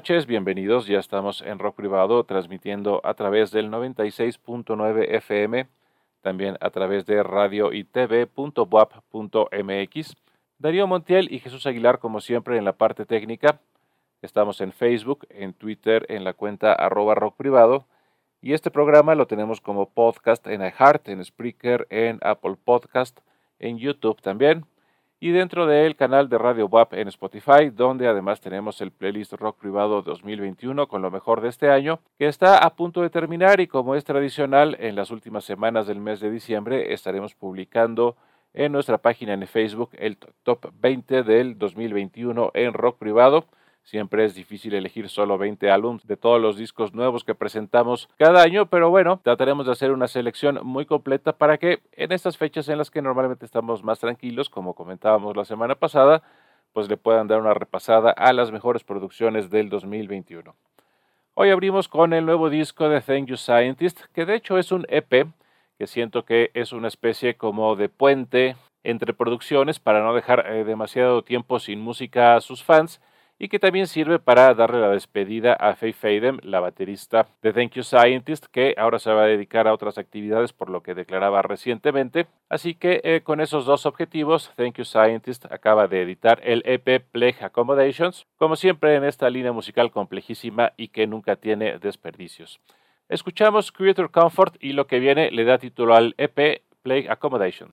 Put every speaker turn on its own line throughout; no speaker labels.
Noches, bienvenidos. Ya estamos en Rock Privado transmitiendo a través del 96.9 FM, también a través de radio y. Darío Montiel y Jesús Aguilar, como siempre, en la parte técnica. Estamos en Facebook, en Twitter, en la cuenta arroba rock privado. Y este programa lo tenemos como podcast en iHeart, en Spreaker, en Apple Podcast, en YouTube también y dentro del canal de Radio WAP en Spotify, donde además tenemos el playlist Rock Privado 2021 con lo mejor de este año, que está a punto de terminar y como es tradicional, en las últimas semanas del mes de diciembre estaremos publicando en nuestra página en Facebook el top 20 del 2021 en Rock Privado Siempre es difícil elegir solo 20 álbumes de todos los discos nuevos que presentamos cada año, pero bueno, trataremos de hacer una selección muy completa para que en estas fechas en las que normalmente estamos más tranquilos, como comentábamos la semana pasada, pues le puedan dar una repasada a las mejores producciones del 2021. Hoy abrimos con el nuevo disco de Thank You Scientist, que de hecho es un EP, que siento que es una especie como de puente entre producciones para no dejar eh, demasiado tiempo sin música a sus fans y que también sirve para darle la despedida a Faye Fadem, la baterista de Thank You Scientist, que ahora se va a dedicar a otras actividades por lo que declaraba recientemente. Así que eh, con esos dos objetivos, Thank You Scientist acaba de editar el EP Plague Accommodations, como siempre en esta línea musical complejísima y que nunca tiene desperdicios. Escuchamos Creator Comfort y lo que viene le da título al EP Plague Accommodation.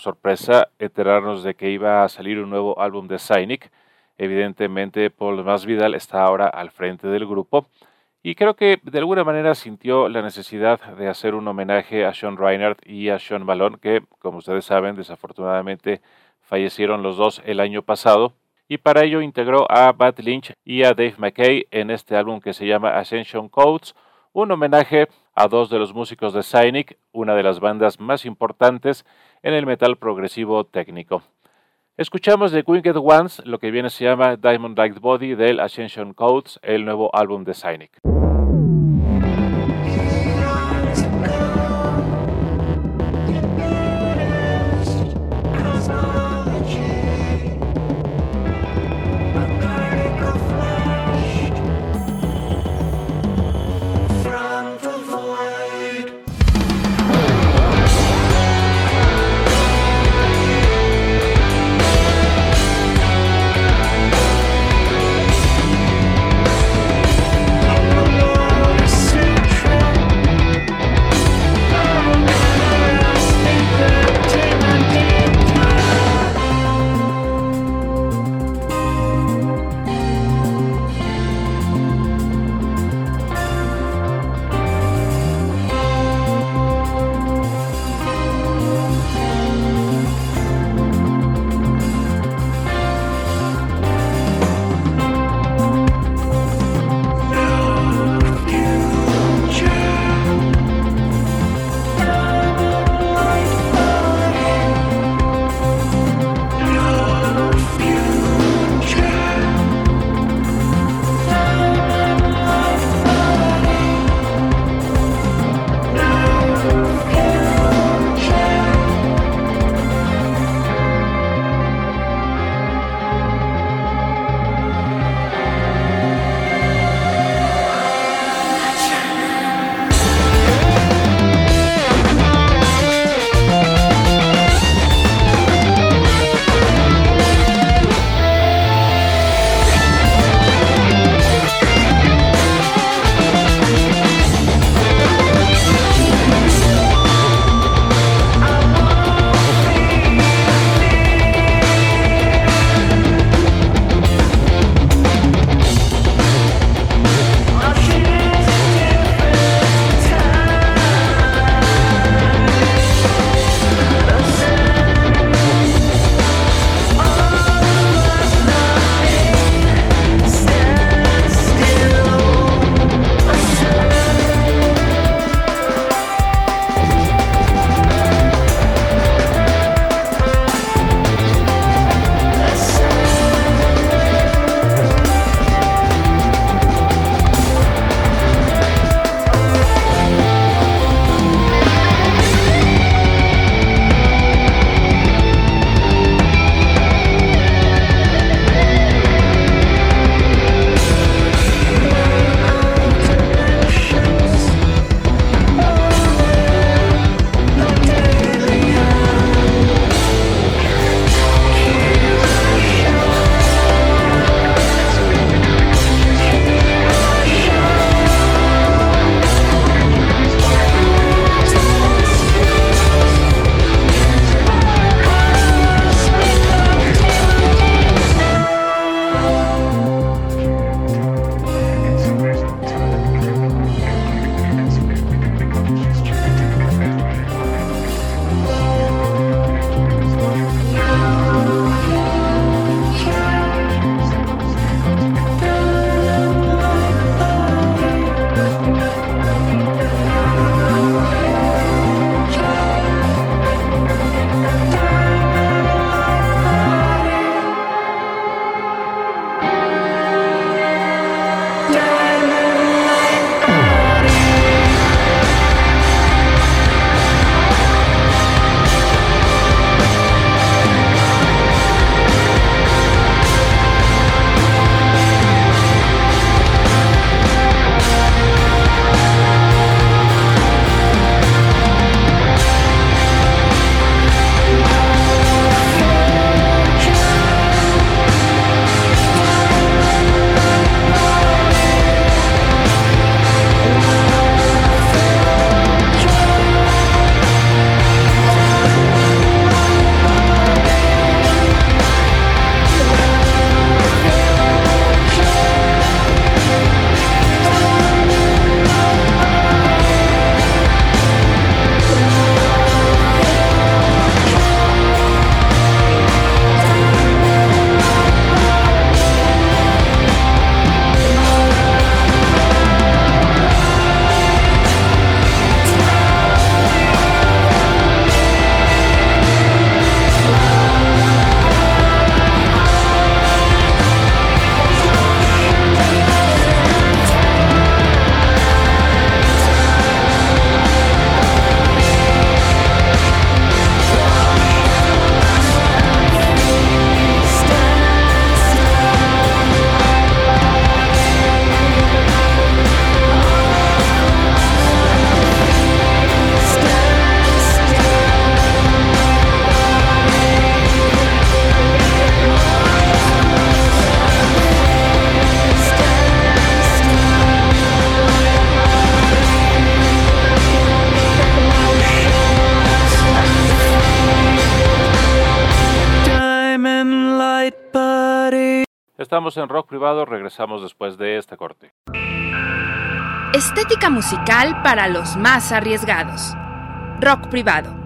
Sorpresa enterarnos de que iba a salir un nuevo álbum de Cynic. Evidentemente, Paul Masvidal está ahora al frente del grupo y creo que de alguna manera sintió la necesidad de hacer un homenaje a Sean Reinhardt y a Sean Malone, que, como ustedes saben, desafortunadamente fallecieron los dos el año pasado. Y para ello integró a Bad Lynch y a Dave McKay en este álbum que se llama Ascension Codes, un homenaje a dos de los músicos de Cynic, una de las bandas más importantes en el metal progresivo técnico. Escuchamos de Winged Ones lo que viene se llama Diamond Light Body del Ascension Codes, el nuevo álbum de Cynic. Estamos en Rock Privado, regresamos después de este corte.
Estética musical para los más arriesgados. Rock Privado.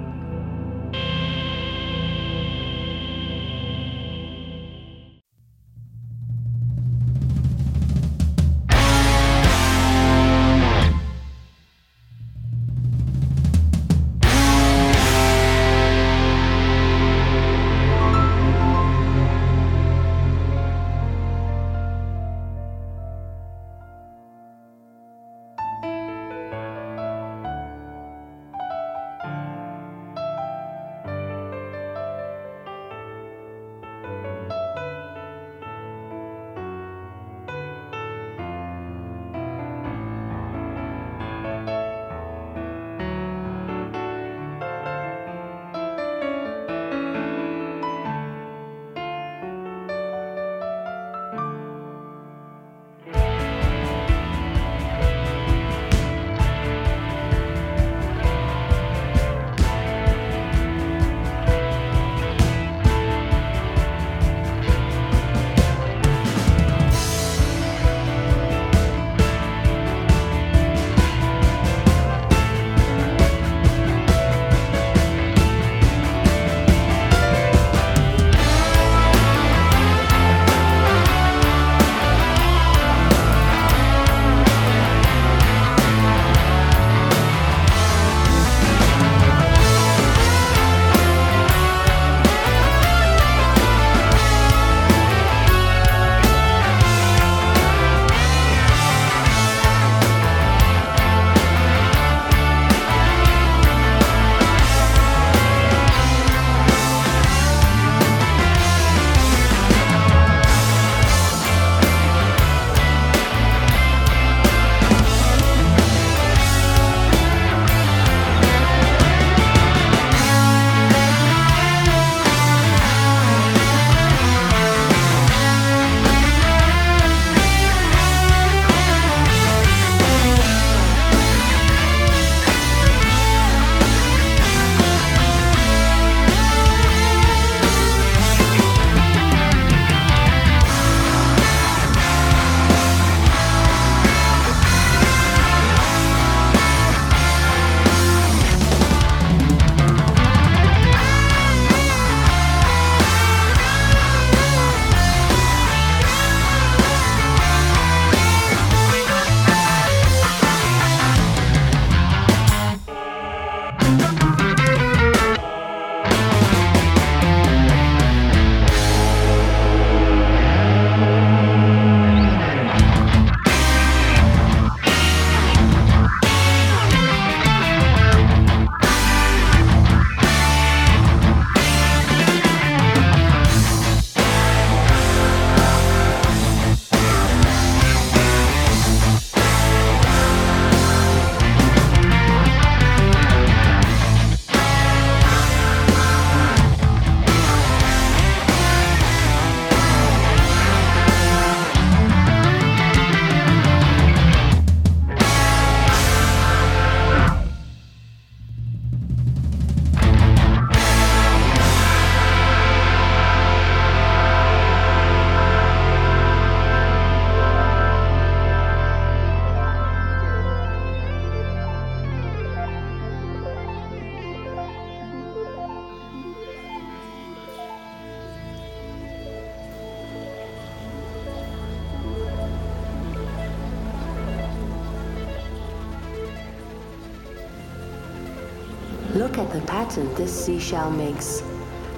Pattern this seashell makes.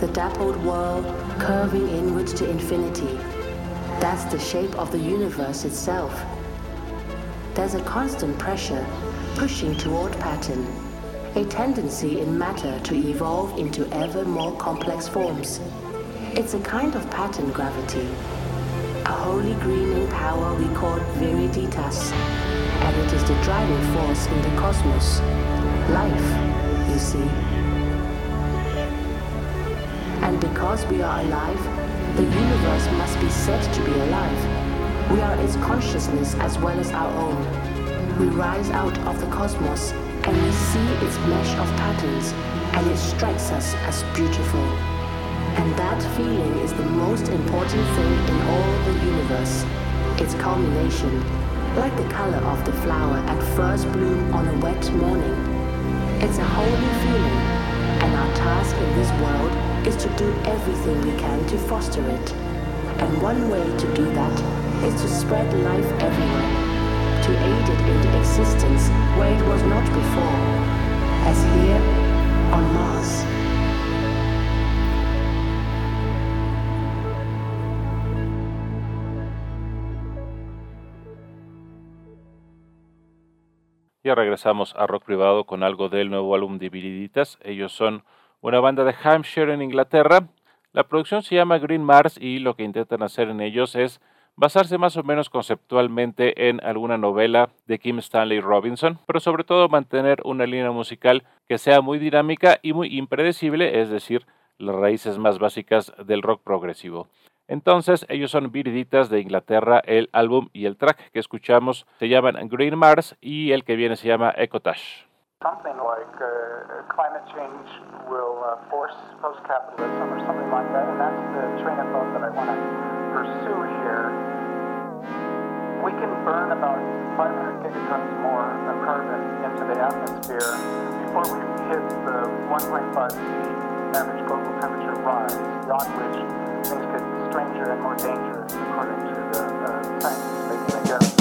The dappled world curving inwards to infinity. That's the shape of the universe itself. There's a constant pressure pushing toward pattern, a tendency in matter to evolve into ever more complex forms. It's a kind of pattern gravity, a holy greening power we call viriditas, and it is the driving force in the cosmos. Life, you see. And because we are alive, the universe must be said to be alive. We are its consciousness as well as our own. We rise out of the cosmos and we see its mesh of patterns, and it strikes us as beautiful. And that feeling is the most important thing in all the universe. Its culmination, like the color of the flower at first bloom on a wet morning. It's a holy feeling, and our task in this world is to do everything we can to foster it. And one way to do that is to spread life everywhere, to aid it into existence where it was not before, as here on Mars.
Ya regresamos a Rock Privado con algo del nuevo álbum de Viriditas. Ellos son una banda de Hampshire en Inglaterra. La producción se llama Green Mars y lo que intentan hacer en ellos es basarse más o menos conceptualmente en alguna novela de Kim Stanley Robinson, pero sobre todo mantener una línea musical que sea muy dinámica y muy impredecible, es decir, las raíces más básicas del rock progresivo. Entonces, ellos son viriditas de Inglaterra. El álbum y el track que escuchamos se llaman Green Mars y el que viene se llama Ecotash.
Something like uh, climate change will uh, force post-capitalism or something like that, and that's the train of thought that I want to pursue here. We can burn about 500 gigatons more of carbon into the atmosphere before we hit the 1.5 degree average global temperature rise, beyond which things get stranger and more dangerous, according to the uh, scientists making the guess.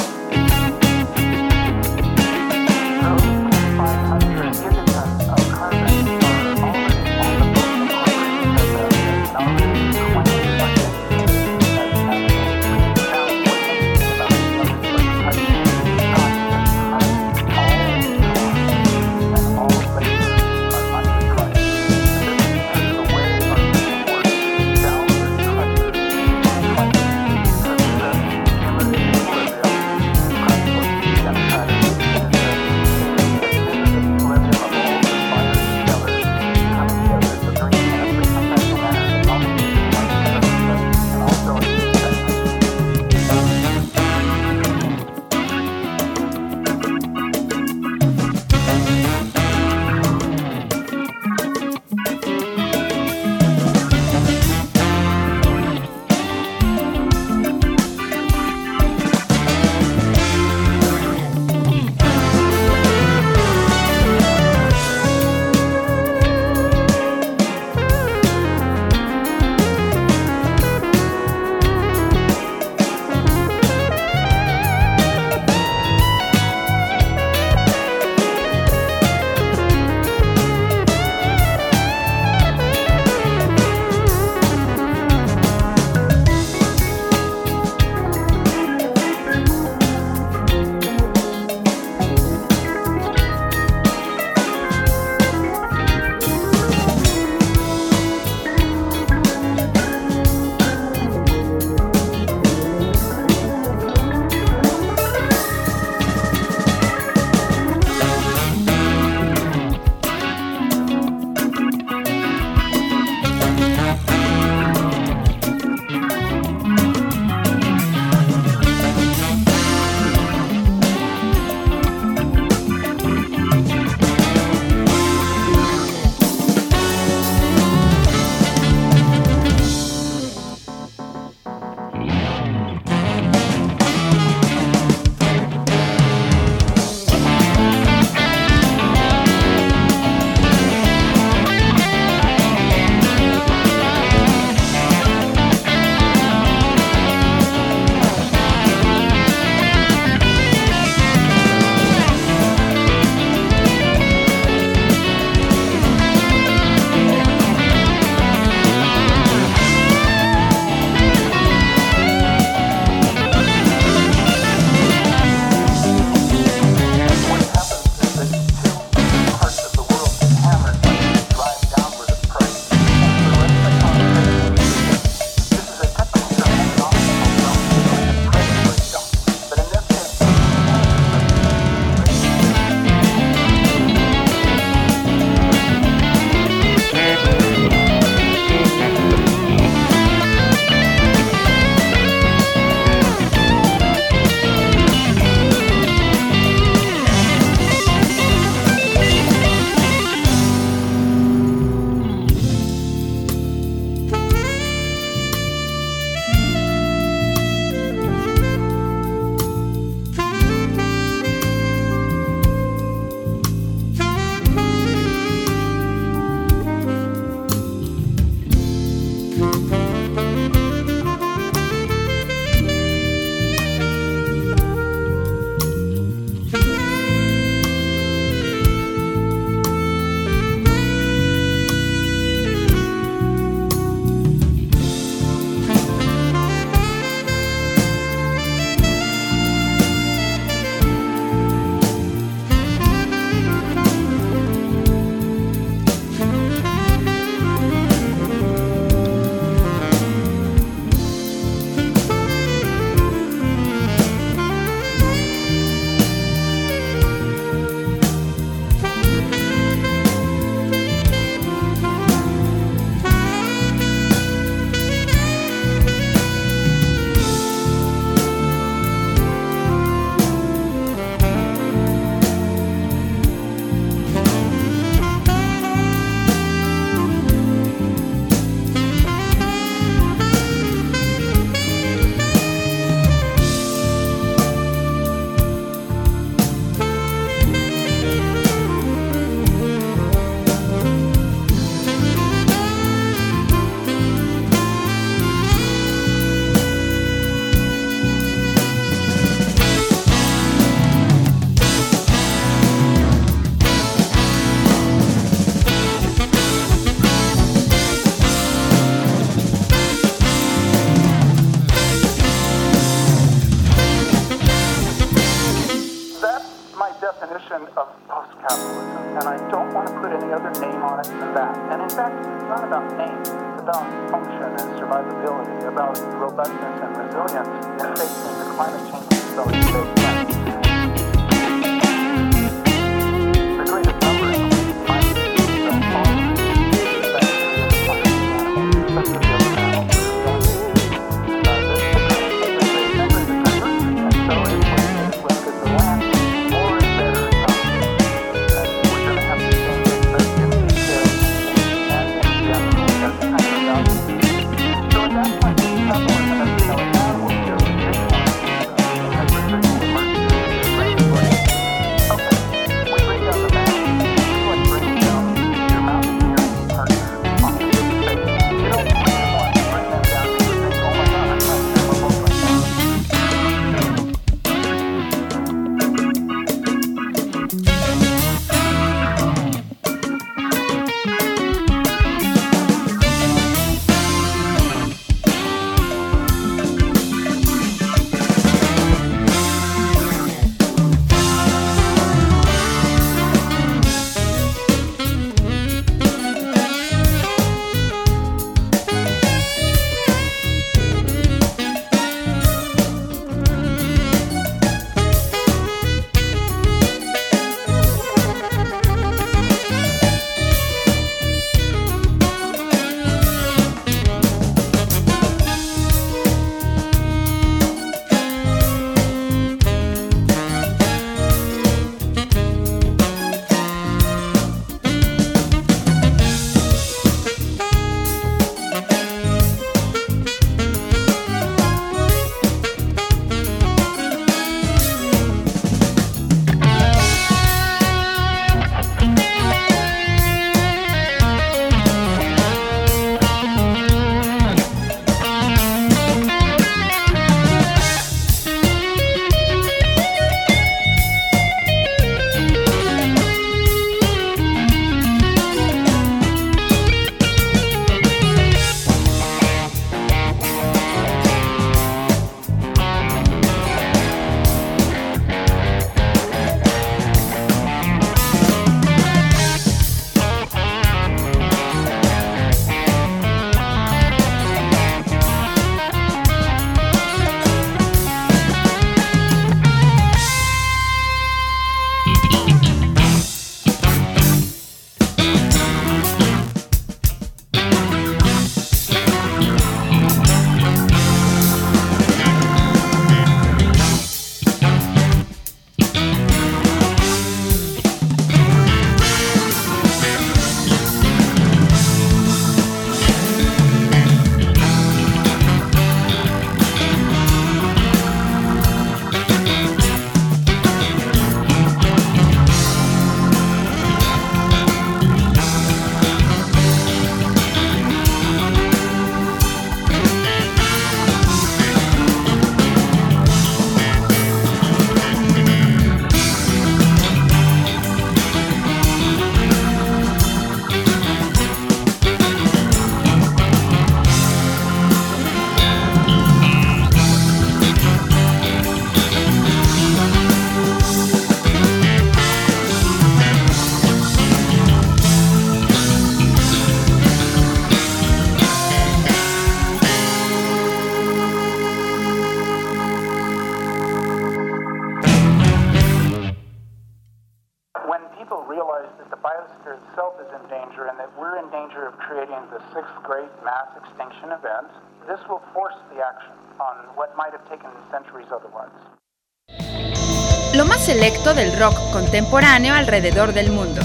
Contemporáneo alrededor del mundo.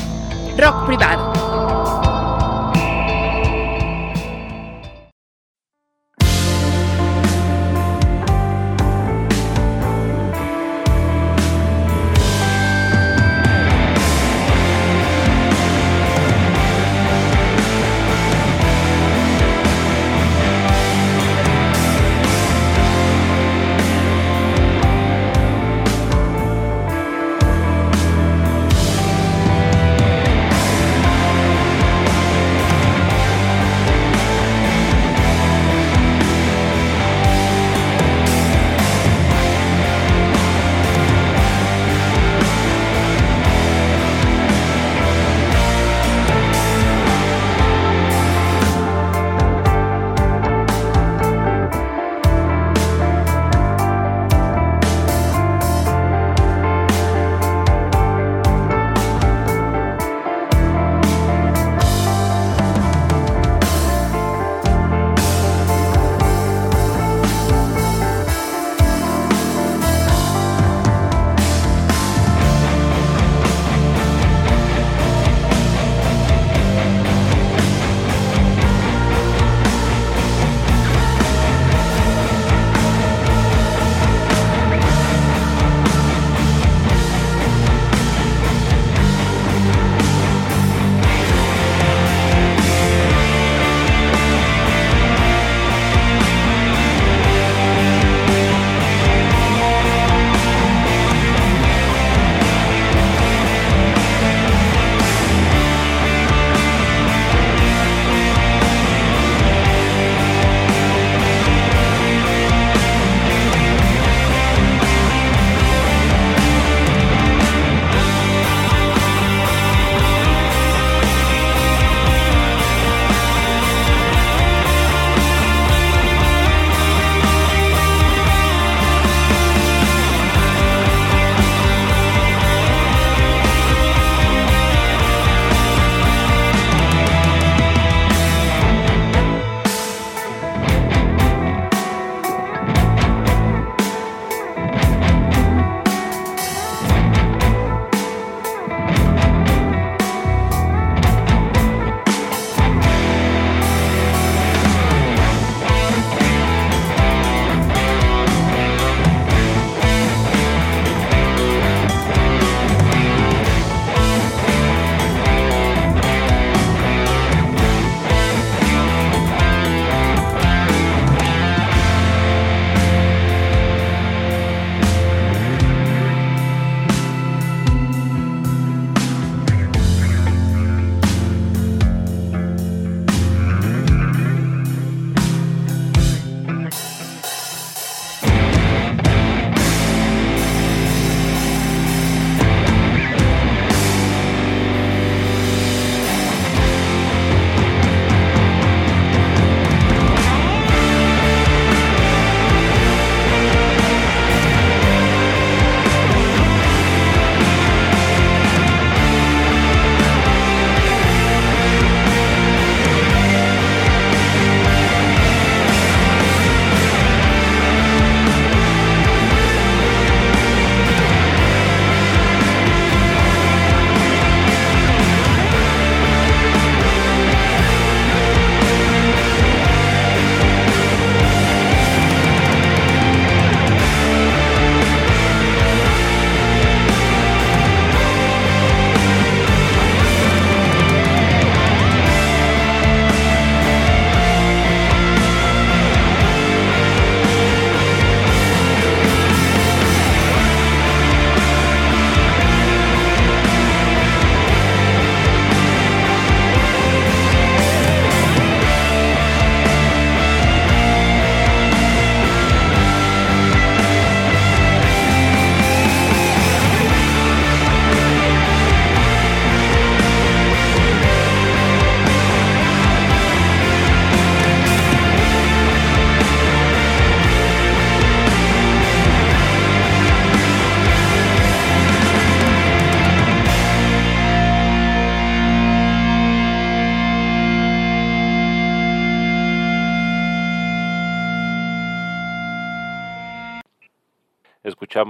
Rock privado.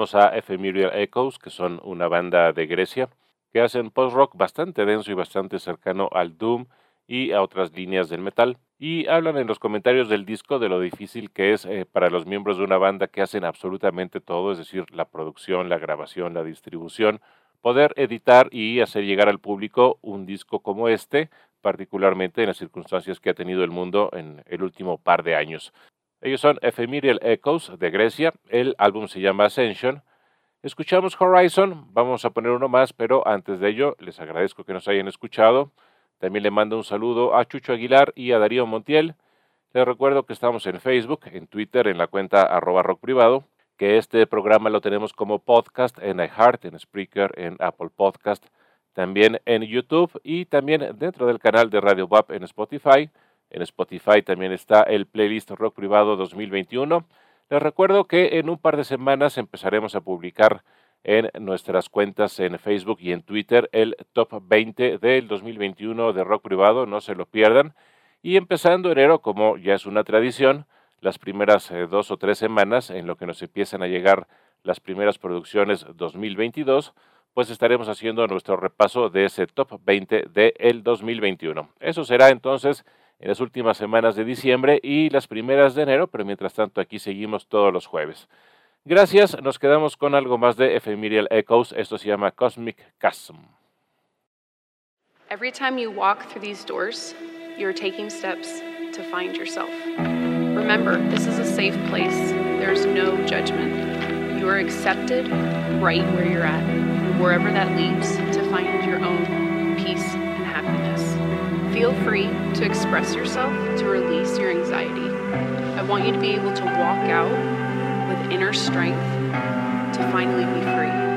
Escuchamos a Ephemeral Echoes, que son una banda de Grecia, que hacen post-rock bastante denso y bastante cercano al doom y a otras líneas del metal. Y hablan en los comentarios del disco de lo difícil que es eh, para los miembros de una banda que hacen absolutamente todo, es decir, la producción, la grabación, la distribución, poder editar y hacer llegar al público un disco como este, particularmente en las circunstancias que ha tenido el mundo en el último par de años. Ellos son Ephemeral Echoes de Grecia, el álbum se llama Ascension. Escuchamos Horizon, vamos a poner uno más, pero antes de ello les agradezco que nos hayan escuchado. También le mando un saludo a Chucho Aguilar y a Darío Montiel. Les recuerdo que estamos en Facebook, en Twitter, en la cuenta arroba que este programa lo tenemos como podcast en iHeart, en Spreaker, en Apple Podcast, también en YouTube y también dentro del canal de Radio WAP en Spotify. En Spotify también está el playlist Rock Privado 2021. Les recuerdo que en un par de semanas empezaremos a publicar en nuestras cuentas en Facebook y en Twitter el top 20 del 2021 de Rock Privado, no se lo pierdan. Y empezando enero, como ya es una tradición, las primeras eh, dos o tres semanas en lo que nos empiezan a llegar las primeras producciones 2022, pues estaremos haciendo nuestro repaso de ese top 20 del 2021. Eso será entonces en las últimas semanas de diciembre y las primeras de enero, pero mientras tanto aquí seguimos todos los jueves. Gracias, nos quedamos con algo más de Ephemeral Echoes, esto se llama Cosmic Chasm.
Every time you walk through these doors, you're taking steps to find yourself. Remember, this is a safe place. There's no judgment. You are accepted right where you're at, wherever that leads to find your own. Feel free to express yourself to release your anxiety. I want you to be able to walk out with inner strength to finally be free.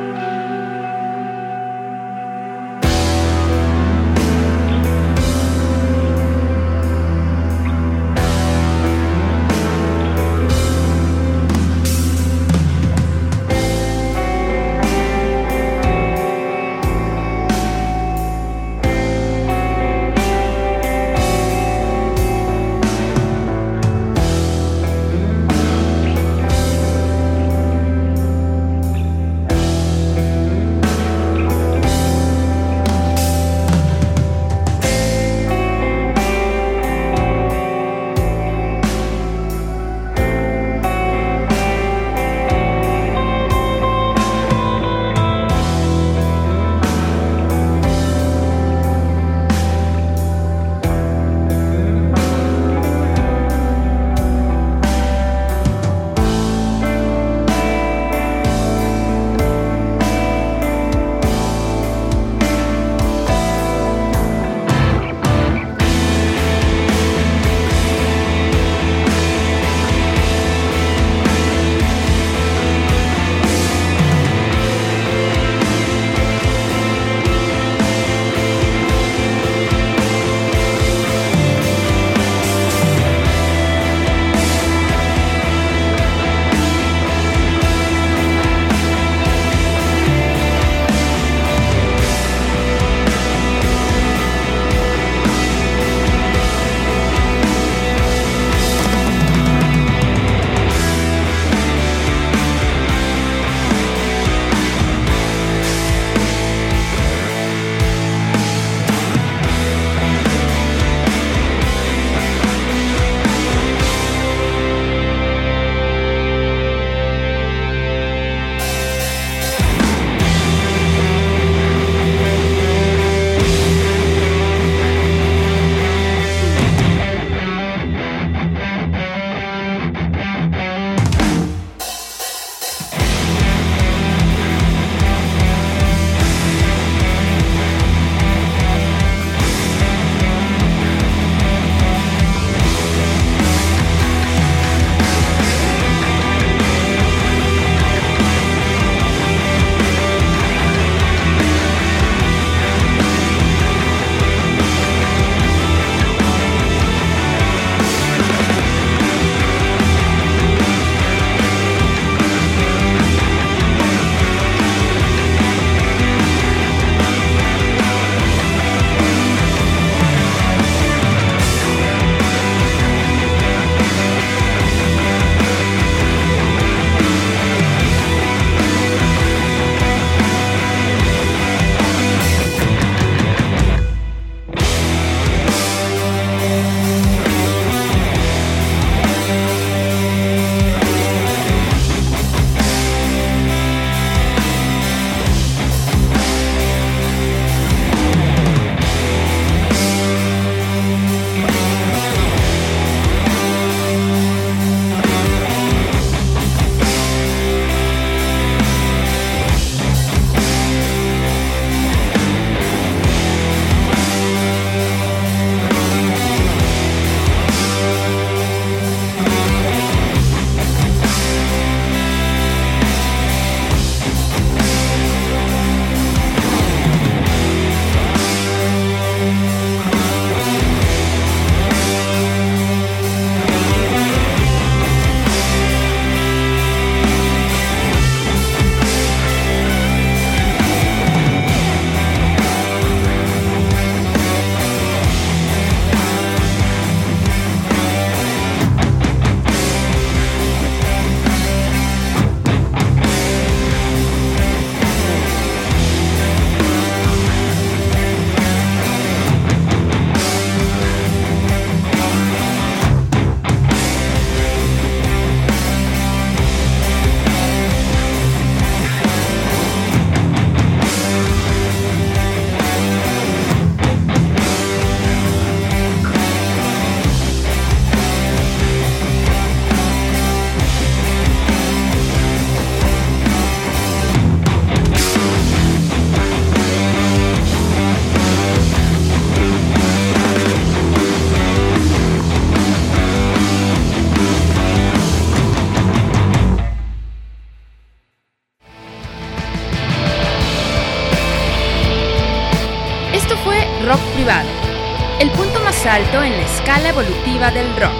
Del rock.